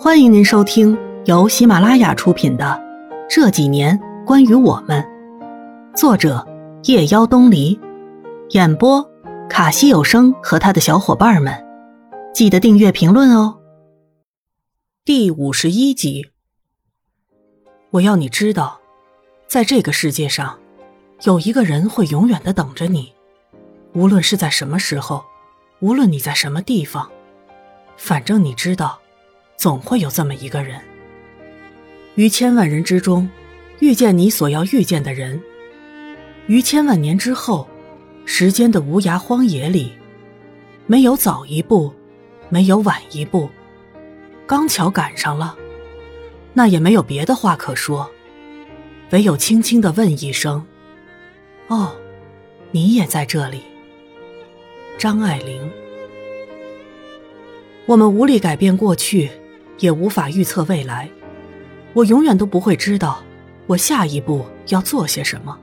欢迎您收听由喜马拉雅出品的《这几年关于我们》，作者夜妖东篱，演播卡西有声和他的小伙伴们。记得订阅、评论哦。第五十一集，我要你知道，在这个世界上，有一个人会永远的等着你，无论是在什么时候，无论你在什么地方，反正你知道。总会有这么一个人，于千万人之中，遇见你所要遇见的人；于千万年之后，时间的无涯荒野里，没有早一步，没有晚一步，刚巧赶上了，那也没有别的话可说，唯有轻轻的问一声：“哦，你也在这里。”张爱玲。我们无力改变过去。也无法预测未来，我永远都不会知道我下一步要做些什么。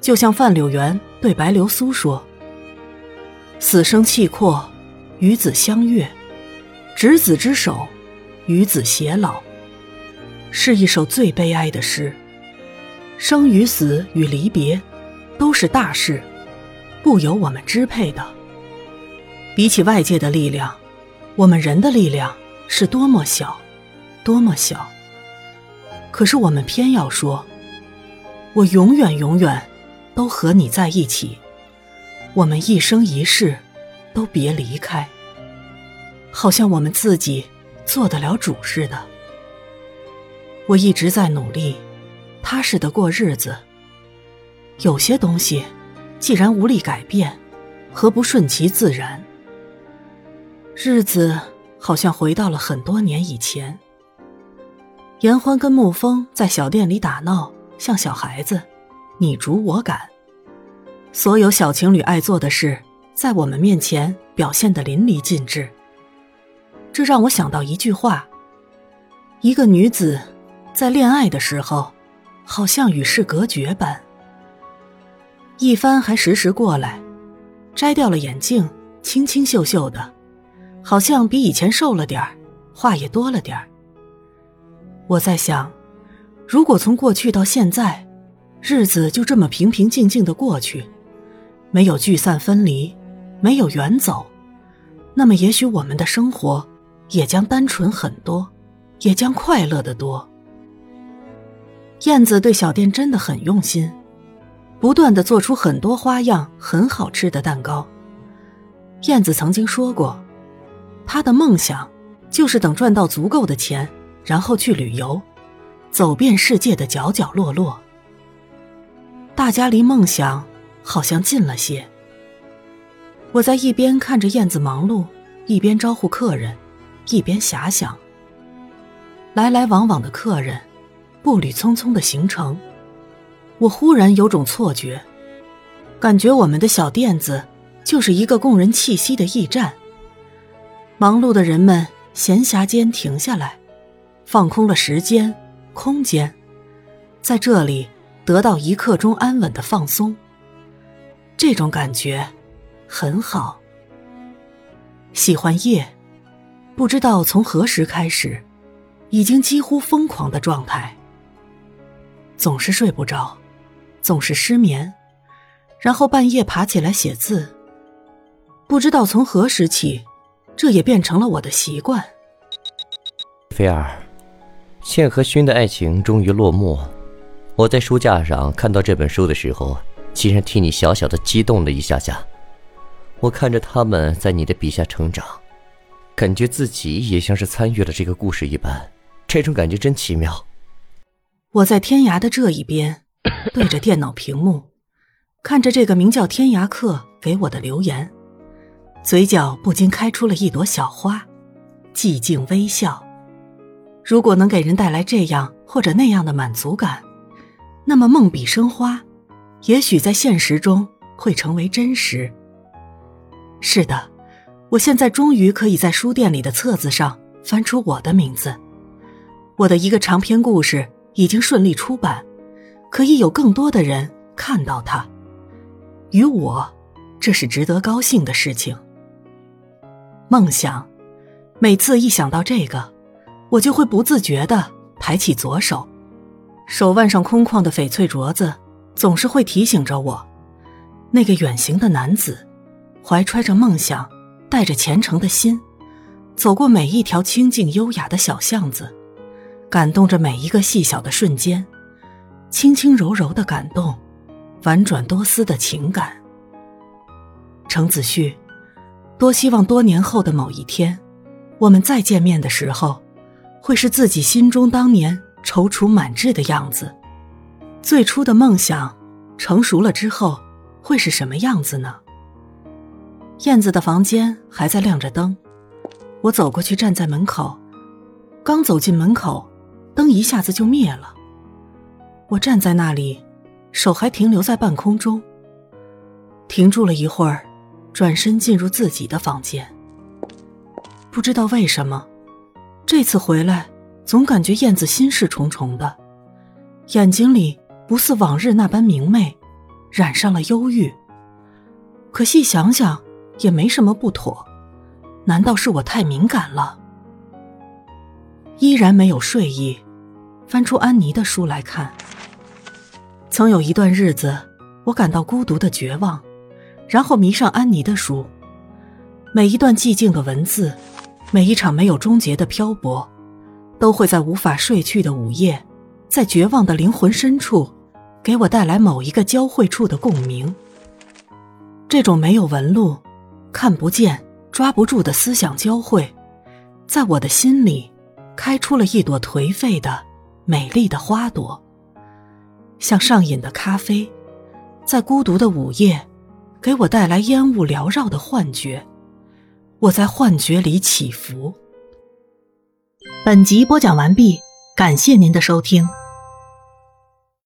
就像范柳原对白流苏说：“死生契阔，与子相悦，执子之手，与子偕老。”是一首最悲哀的诗。生与死与离别，都是大事，不由我们支配的。比起外界的力量，我们人的力量。是多么小，多么小。可是我们偏要说，我永远永远都和你在一起，我们一生一世都别离开。好像我们自己做得了主似的。我一直在努力，踏实的过日子。有些东西，既然无力改变，何不顺其自然？日子。好像回到了很多年以前。严欢跟沐风在小店里打闹，像小孩子，你逐我赶。所有小情侣爱做的事，在我们面前表现的淋漓尽致。这让我想到一句话：一个女子在恋爱的时候，好像与世隔绝般。一帆还时时过来，摘掉了眼镜，清清秀秀的。好像比以前瘦了点儿，话也多了点儿。我在想，如果从过去到现在，日子就这么平平静静的过去，没有聚散分离，没有远走，那么也许我们的生活也将单纯很多，也将快乐的多。燕子对小店真的很用心，不断的做出很多花样很好吃的蛋糕。燕子曾经说过。他的梦想，就是等赚到足够的钱，然后去旅游，走遍世界的角角落落。大家离梦想好像近了些。我在一边看着燕子忙碌，一边招呼客人，一边遐想。来来往往的客人，步履匆匆的行程，我忽然有种错觉，感觉我们的小店子就是一个供人栖息的驿站。忙碌的人们闲暇间停下来，放空了时间、空间，在这里得到一刻钟安稳的放松。这种感觉很好。喜欢夜，不知道从何时开始，已经几乎疯狂的状态。总是睡不着，总是失眠，然后半夜爬起来写字。不知道从何时起。这也变成了我的习惯。菲儿，倩和勋的爱情终于落幕。我在书架上看到这本书的时候，竟然替你小小的激动了一下下。我看着他们在你的笔下成长，感觉自己也像是参与了这个故事一般，这种感觉真奇妙。我在天涯的这一边，对着电脑屏幕，看着这个名叫天涯客给我的留言。嘴角不禁开出了一朵小花，寂静微笑。如果能给人带来这样或者那样的满足感，那么梦笔生花，也许在现实中会成为真实。是的，我现在终于可以在书店里的册子上翻出我的名字，我的一个长篇故事已经顺利出版，可以有更多的人看到它。与我，这是值得高兴的事情。梦想，每次一想到这个，我就会不自觉的抬起左手，手腕上空旷的翡翠镯子总是会提醒着我，那个远行的男子，怀揣着梦想，带着虔诚的心，走过每一条清静优雅的小巷子，感动着每一个细小的瞬间，轻轻柔柔的感动，婉转多思的情感。程子旭，多希望多年后的某一天，我们再见面的时候。会是自己心中当年踌躇满志的样子，最初的梦想成熟了之后会是什么样子呢？燕子的房间还在亮着灯，我走过去站在门口，刚走进门口，灯一下子就灭了。我站在那里，手还停留在半空中，停住了一会儿，转身进入自己的房间。不知道为什么。这次回来，总感觉燕子心事重重的，眼睛里不似往日那般明媚，染上了忧郁。可细想想，也没什么不妥，难道是我太敏感了？依然没有睡意，翻出安妮的书来看。曾有一段日子，我感到孤独的绝望，然后迷上安妮的书，每一段寂静的文字。每一场没有终结的漂泊，都会在无法睡去的午夜，在绝望的灵魂深处，给我带来某一个交汇处的共鸣。这种没有纹路、看不见、抓不住的思想交汇，在我的心里，开出了一朵颓废的、美丽的花朵，像上瘾的咖啡，在孤独的午夜，给我带来烟雾缭绕的幻觉。我在幻觉里起伏。本集播讲完毕，感谢您的收听。